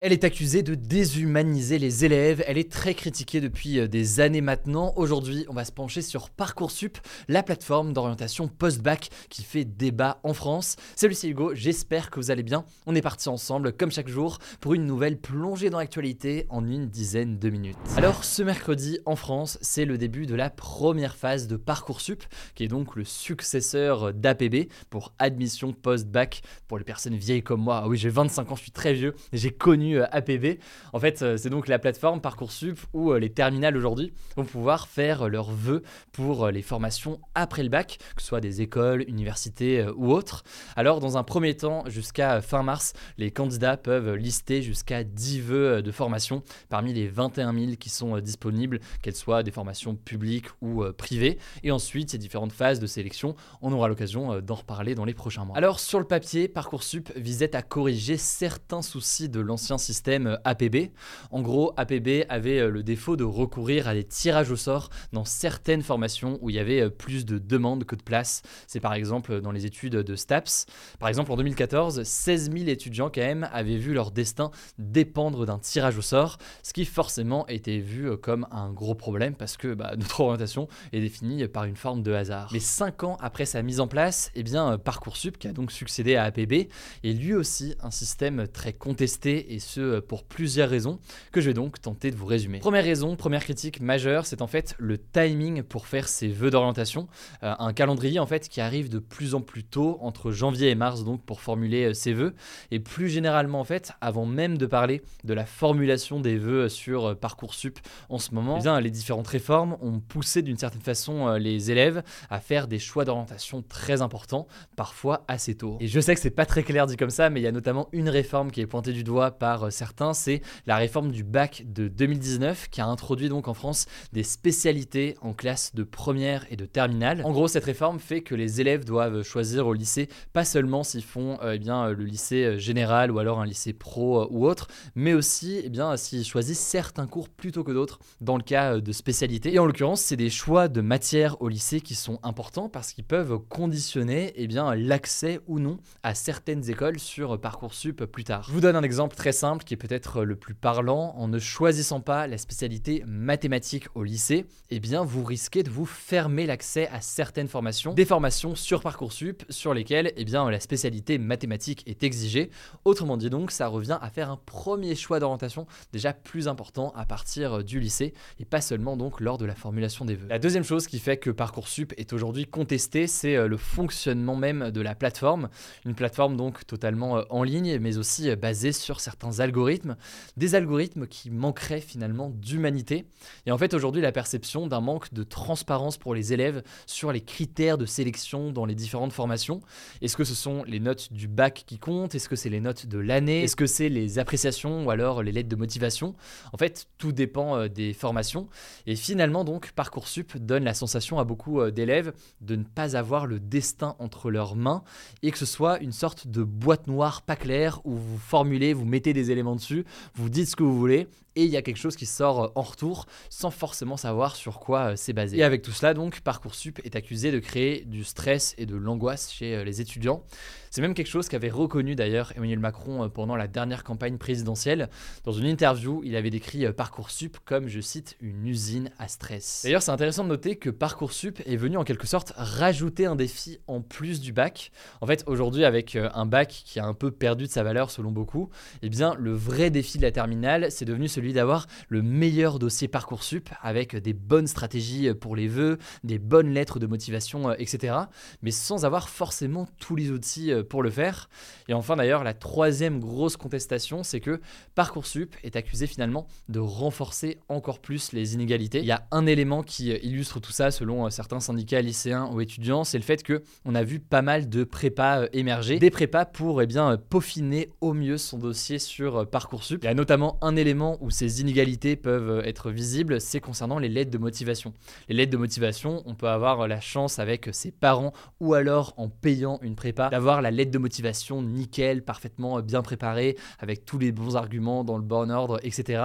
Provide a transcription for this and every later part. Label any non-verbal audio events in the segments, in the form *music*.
Elle est accusée de déshumaniser les élèves, elle est très critiquée depuis euh, des années maintenant. Aujourd'hui, on va se pencher sur Parcoursup, la plateforme d'orientation post-bac qui fait débat en France. Salut, c'est Hugo, j'espère que vous allez bien. On est parti ensemble, comme chaque jour, pour une nouvelle plongée dans l'actualité en une dizaine de minutes. Alors, ce mercredi, en France, c'est le début de la première phase de Parcoursup, qui est donc le successeur d'APB pour admission post-bac pour les personnes vieilles comme moi. Ah oui, j'ai 25 ans, je suis très vieux, j'ai connu euh, APB. En fait, euh, c'est donc la plateforme Parcoursup où euh, les terminales aujourd'hui vont pouvoir faire leurs vœux pour les formations après le bac, que ce soit des écoles, universités ou autres. Alors, dans un premier temps, jusqu'à fin mars, les candidats peuvent lister jusqu'à 10 vœux de formation parmi les 21 000 qui sont disponibles, qu'elles soient des formations publiques ou privées. Et ensuite, ces différentes phases de sélection, on aura l'occasion d'en reparler dans les prochains mois. Alors, sur le papier, Parcoursup visait à corriger certains soucis de l'ancien système euh, APB. En gros, APB avait euh, le défaut de recourir à des tirages au sort dans certaines formations où il y avait euh, plus de demandes que de places. C'est par exemple dans les études de STAPS. Par exemple, en 2014, 16 000 étudiants quand même avaient vu leur destin dépendre d'un tirage au sort, ce qui forcément était vu comme un gros problème parce que bah, *laughs* notre orientation est définie par une forme de hasard. Mais 5 ans après sa mise en place, eh bien, Parcoursup, qui a donc succédé à APB, est lui aussi un système très contesté et ce pour plusieurs raisons que je vais donc tenter de vous résumer. Première raison, première critique majeure, c'est en fait le timing pour faire ses vœux d'orientation. Euh, un calendrier en fait qui arrive de plus en plus tôt, entre janvier et mars donc pour formuler euh, ses vœux. Et plus généralement en fait, avant même de parler de la formulation des vœux sur euh, Parcoursup en ce moment, eh les différentes réformes ont poussé d'une certaine façon les élèves à faire des choix d'orientation très importants, parfois assez tôt. Et je sais que c'est pas très clair dit comme ça, mais il y a notamment une réforme qui est pointée du doigt par certains, c'est la réforme du bac de 2019 qui a introduit donc en France des spécialités en classe de première et de terminale. En gros, cette réforme fait que les élèves doivent choisir au lycée pas seulement s'ils font euh, eh bien, le lycée euh, général ou alors un lycée pro euh, ou autre, mais aussi eh bien, s'ils choisissent certains cours plutôt que d'autres dans le cas de spécialité. Et en l'occurrence, c'est des choix de matière au lycée qui sont importants parce qu'ils peuvent conditionner eh l'accès ou non à certaines écoles sur Parcoursup plus tard. Je vous donne un exemple très simple qui est peut-être le plus parlant, en ne choisissant pas la spécialité mathématique au lycée, eh bien vous risquez de vous fermer l'accès à certaines formations, des formations sur Parcoursup sur lesquelles eh bien la spécialité mathématique est exigée. Autrement dit donc, ça revient à faire un premier choix d'orientation déjà plus important à partir du lycée et pas seulement donc lors de la formulation des vœux. La deuxième chose qui fait que Parcoursup est aujourd'hui contesté, c'est euh, le fonctionnement même de la plateforme, une plateforme donc totalement euh, en ligne mais aussi euh, basée sur certains algorithmes des algorithmes qui manqueraient finalement d'humanité. Et en fait, aujourd'hui, la perception d'un manque de transparence pour les élèves sur les critères de sélection dans les différentes formations. Est-ce que ce sont les notes du bac qui comptent? Est-ce que c'est les notes de l'année? Est-ce que c'est les appréciations ou alors les lettres de motivation? En fait, tout dépend euh, des formations. Et finalement, donc, Parcoursup donne la sensation à beaucoup euh, d'élèves de ne pas avoir le destin entre leurs mains et que ce soit une sorte de boîte noire pas claire où vous formulez, vous mettez des éléments dessus, vous dites ce que vous voulez, et il y a quelque chose qui sort euh, en retour sans forcément savoir sur quoi euh, c'est basé. Et avec tout cela, donc, Parcoursup est accusé de créer du stress et de l'angoisse chez euh, les étudiants. C'est même quelque chose qu'avait reconnu d'ailleurs Emmanuel Macron pendant la dernière campagne présidentielle. Dans une interview, il avait décrit Parcoursup comme, je cite, une usine à stress. D'ailleurs, c'est intéressant de noter que Parcoursup est venu en quelque sorte rajouter un défi en plus du bac. En fait, aujourd'hui, avec un bac qui a un peu perdu de sa valeur selon beaucoup, eh bien, le vrai défi de la terminale, c'est devenu celui d'avoir le meilleur dossier Parcoursup avec des bonnes stratégies pour les vœux, des bonnes lettres de motivation, etc. Mais sans avoir forcément tous les outils pour le faire. Et enfin d'ailleurs, la troisième grosse contestation, c'est que Parcoursup est accusé finalement de renforcer encore plus les inégalités. Il y a un élément qui illustre tout ça selon certains syndicats lycéens ou étudiants, c'est le fait que on a vu pas mal de prépas émerger, des prépas pour eh bien peaufiner au mieux son dossier sur Parcoursup. Il y a notamment un élément où ces inégalités peuvent être visibles, c'est concernant les lettres de motivation. Les lettres de motivation, on peut avoir la chance avec ses parents ou alors en payant une prépa d'avoir la lettre de motivation nickel, parfaitement bien préparée, avec tous les bons arguments dans le bon ordre, etc.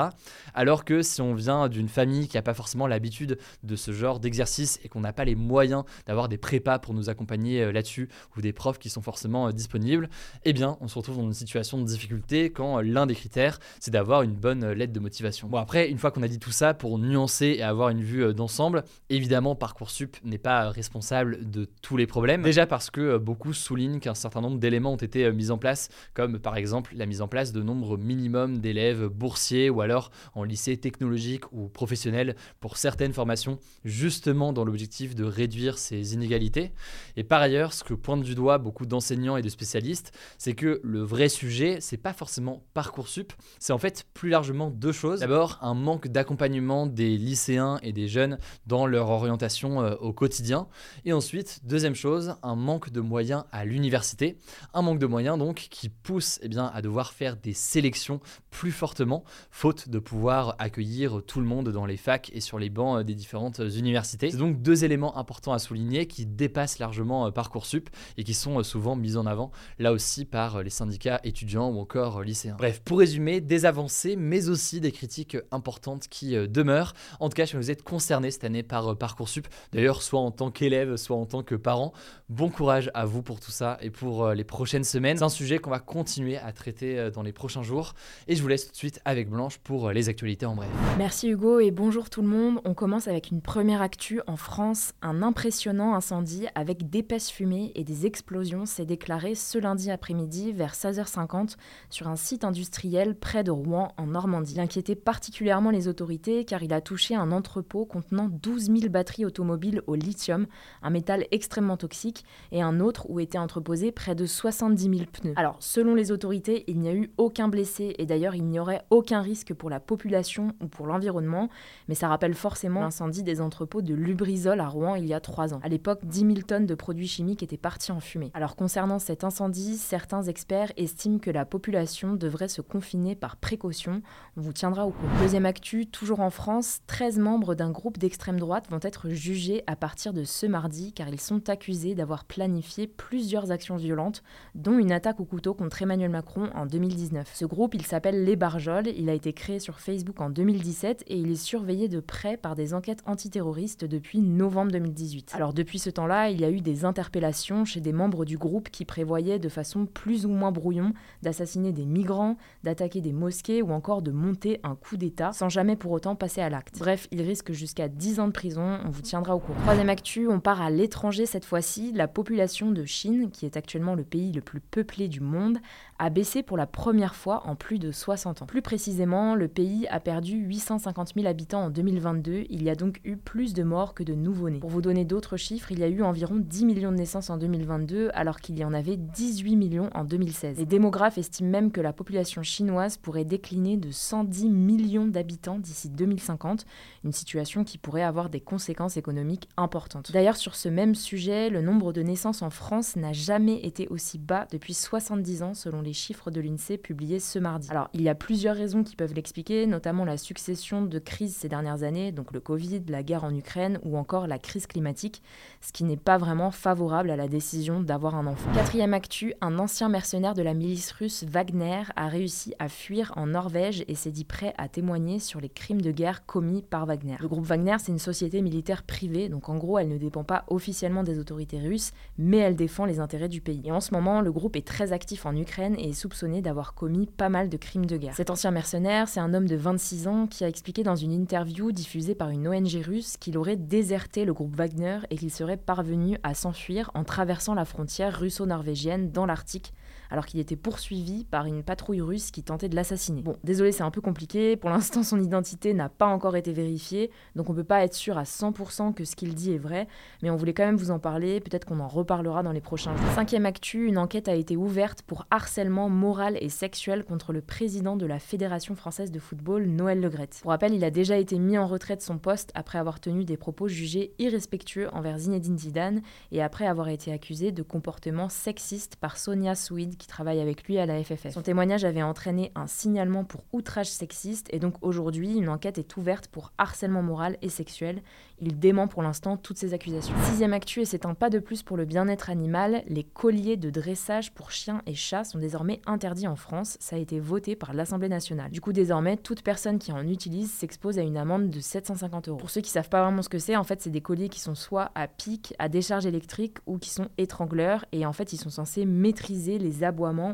Alors que si on vient d'une famille qui n'a pas forcément l'habitude de ce genre d'exercice et qu'on n'a pas les moyens d'avoir des prépas pour nous accompagner euh, là-dessus ou des profs qui sont forcément euh, disponibles, eh bien on se retrouve dans une situation de difficulté quand euh, l'un des critères c'est d'avoir une bonne lettre de motivation. Bon après, une fois qu'on a dit tout ça, pour nuancer et avoir une vue d'ensemble, évidemment Parcoursup n'est pas responsable de tous les problèmes. Déjà parce que beaucoup soulignent qu'un certain nombre d'éléments ont été mis en place, comme par exemple la mise en place de nombre minimum d'élèves boursiers ou alors en lycée technologique ou professionnel pour certaines formations, justement dans l'objectif de réduire ces inégalités. Et par ailleurs, ce que pointent du doigt beaucoup d'enseignants et de spécialistes, c'est que le vrai sujet, c'est pas forcément Parcoursup, c'est en fait plus largement deux choses. D'abord, un manque d'accompagnement des lycéens et des jeunes dans leur orientation euh, au quotidien. Et ensuite, deuxième chose, un manque de moyens à l'université. Un manque de moyens donc qui pousse eh bien, à devoir faire des sélections plus fortement, faute de pouvoir accueillir tout le monde dans les facs et sur les bancs euh, des différentes universités. C'est donc deux éléments importants à souligner qui dépassent largement euh, Parcoursup et qui sont souvent mis en avant là aussi par les syndicats étudiants ou encore lycéens. Bref, pour résumer, des avancées mais aussi des critiques importantes qui demeurent. En tout cas, si vous êtes concerné cette année par Parcoursup, d'ailleurs soit en tant qu'élève, soit en tant que parent, bon courage à vous pour tout ça et pour les prochaines semaines. C'est un sujet qu'on va continuer à traiter dans les prochains jours et je vous laisse tout de suite avec Blanche pour les actualités en bref. Merci Hugo et bonjour tout le monde. On commence avec une première actu en France. Un impressionnant incendie avec d'épaisses fumées et des explosions s'est déclaré ce lundi après-midi vers 16h50 sur un site industriel près de Rouen en Normandie. Inquiétait particulièrement les autorités car il a touché un entrepôt contenant 12 000 batteries automobiles au lithium, un métal extrêmement toxique, et un autre où étaient entreposés près de 70 000 pneus. Alors, selon les autorités, il n'y a eu aucun blessé et d'ailleurs il n'y aurait aucun risque pour la population ou pour l'environnement, mais ça rappelle forcément l'incendie des entrepôts de Lubrizol à Rouen il y a trois ans. À l'époque, 10 000 tonnes de produits chimiques étaient partis en fumée. Alors concernant cet incendie, certains experts estiment que la population devrait se confiner par précaution. On vous tiendra au courant. Deuxième actu, toujours en France, 13 membres d'un groupe d'extrême droite vont être jugés à partir de ce mardi car ils sont accusés d'avoir planifié plusieurs actions violentes, dont une attaque au couteau contre Emmanuel Macron en 2019. Ce groupe, il s'appelle Les Barjols, il a été créé sur Facebook en 2017 et il est surveillé de près par des enquêtes antiterroristes depuis novembre 2018. Alors depuis ce temps-là, il y a eu des interpellations chez des membres du groupe qui prévoyaient de façon plus ou moins brouillon d'assassiner des migrants, d'attaquer des mosquées ou encore de monter un coup d'État sans jamais pour autant passer à l'acte. Bref, il risque jusqu'à 10 ans de prison, on vous tiendra au courant. Troisième actu, on part à l'étranger cette fois-ci. La population de Chine, qui est actuellement le pays le plus peuplé du monde, a baissé pour la première fois en plus de 60 ans. Plus précisément, le pays a perdu 850 000 habitants en 2022. Il y a donc eu plus de morts que de nouveau-nés. Pour vous donner d'autres chiffres, il y a eu environ 10 millions de naissances en 2022 alors qu'il y en avait 18 millions en 2016. Les démographes estiment même que la population chinoise pourrait décliner de 110 millions d'habitants d'ici 2050, une situation qui pourrait avoir des conséquences économiques importantes. D'ailleurs, sur ce même sujet, le nombre de naissances en France n'a jamais été aussi bas depuis 70 ans selon les chiffres de l'INSEE publiés ce mardi. Alors, il y a plusieurs raisons qui peuvent l'expliquer, notamment la succession de crises ces dernières années, donc le Covid, la guerre en Ukraine ou encore la crise climatique, ce qui n'est pas vraiment favorable à la décision d'avoir un enfant. Quatrième actu, un ancien mercenaire de la milice russe Wagner a réussi à fuir en Norvège et s'est dit prêt à témoigner sur les crimes de guerre commis par Wagner. Le groupe Wagner, c'est une société militaire privée, donc en gros, elle ne dépend pas officiellement des autorités russes, mais elle défend les intérêts du pays. Et en ce moment, le groupe est très actif en Ukraine et est soupçonné d'avoir commis pas mal de crimes de guerre. Cet ancien mercenaire, c'est un homme de 26 ans qui a expliqué dans une interview diffusée par une ONG russe qu'il aurait déserté le groupe Wagner et qu'il serait parvenu à s'enfuir en traversant la frontière russo-norvégienne dans l'Arctique alors qu'il était poursuivi par une patrouille russe qui tentait de l'assassiner. Bon, désolé, c'est un peu compliqué. Pour l'instant, son identité n'a pas encore été vérifiée, donc on peut pas être sûr à 100% que ce qu'il dit est vrai, mais on voulait quand même vous en parler. Peut-être qu'on en reparlera dans les prochains jours. Cinquième actu, une enquête a été ouverte pour harcèlement moral et sexuel contre le président de la Fédération française de football, Noël Legrette. Pour rappel, il a déjà été mis en retrait de son poste après avoir tenu des propos jugés irrespectueux envers Zinedine Zidane et après avoir été accusé de comportement sexiste par Sonia Souid qui travaille avec lui à la FFF. Son témoignage avait entraîné un signalement pour outrage sexiste et donc aujourd'hui une enquête est ouverte pour harcèlement moral et sexuel. Il dément pour l'instant toutes ces accusations. Sixième actu et c'est un pas de plus pour le bien-être animal, les colliers de dressage pour chiens et chats sont désormais interdits en France. Ça a été voté par l'Assemblée nationale. Du coup désormais toute personne qui en utilise s'expose à une amende de 750 euros. Pour ceux qui savent pas vraiment ce que c'est, en fait c'est des colliers qui sont soit à pic, à décharge électrique ou qui sont étrangleurs et en fait ils sont censés maîtriser les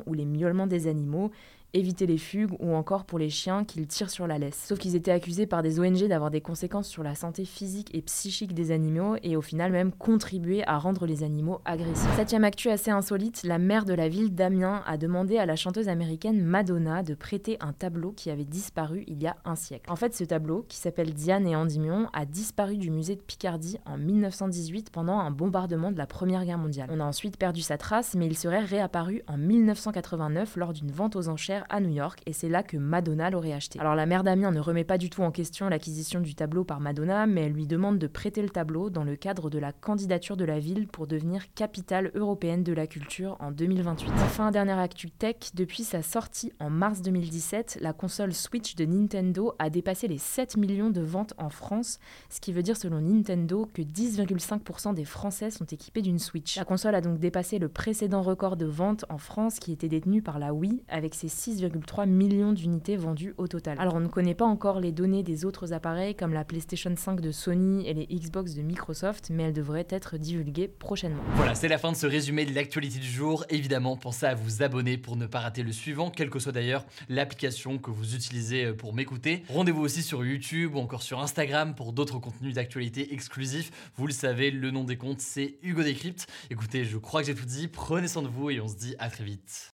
ou les miaulements des animaux éviter les fugues ou encore pour les chiens qu'ils tirent sur la laisse. Sauf qu'ils étaient accusés par des ONG d'avoir des conséquences sur la santé physique et psychique des animaux et au final même contribuer à rendre les animaux agressifs. Septième actu assez insolite, la maire de la ville d'Amiens a demandé à la chanteuse américaine Madonna de prêter un tableau qui avait disparu il y a un siècle. En fait, ce tableau, qui s'appelle Diane et Endymion, a disparu du musée de Picardie en 1918 pendant un bombardement de la Première Guerre mondiale. On a ensuite perdu sa trace, mais il serait réapparu en 1989 lors d'une vente aux enchères à New York et c'est là que Madonna l'aurait acheté. Alors la mère d'Amiens ne remet pas du tout en question l'acquisition du tableau par Madonna, mais elle lui demande de prêter le tableau dans le cadre de la candidature de la ville pour devenir capitale européenne de la culture en 2028. Enfin, dernière actu tech, depuis sa sortie en mars 2017, la console Switch de Nintendo a dépassé les 7 millions de ventes en France, ce qui veut dire selon Nintendo que 10,5% des Français sont équipés d'une Switch. La console a donc dépassé le précédent record de vente en France qui était détenu par la Wii avec ses 6 6,3 millions d'unités vendues au total. Alors on ne connaît pas encore les données des autres appareils comme la PlayStation 5 de Sony et les Xbox de Microsoft, mais elles devraient être divulguées prochainement. Voilà, c'est la fin de ce résumé de l'actualité du jour. Évidemment, pensez à vous abonner pour ne pas rater le suivant, quelle que soit d'ailleurs l'application que vous utilisez pour m'écouter. Rendez-vous aussi sur YouTube ou encore sur Instagram pour d'autres contenus d'actualité exclusifs. Vous le savez, le nom des comptes, c'est Hugo Décrypte. Écoutez, je crois que j'ai tout dit. Prenez soin de vous et on se dit à très vite.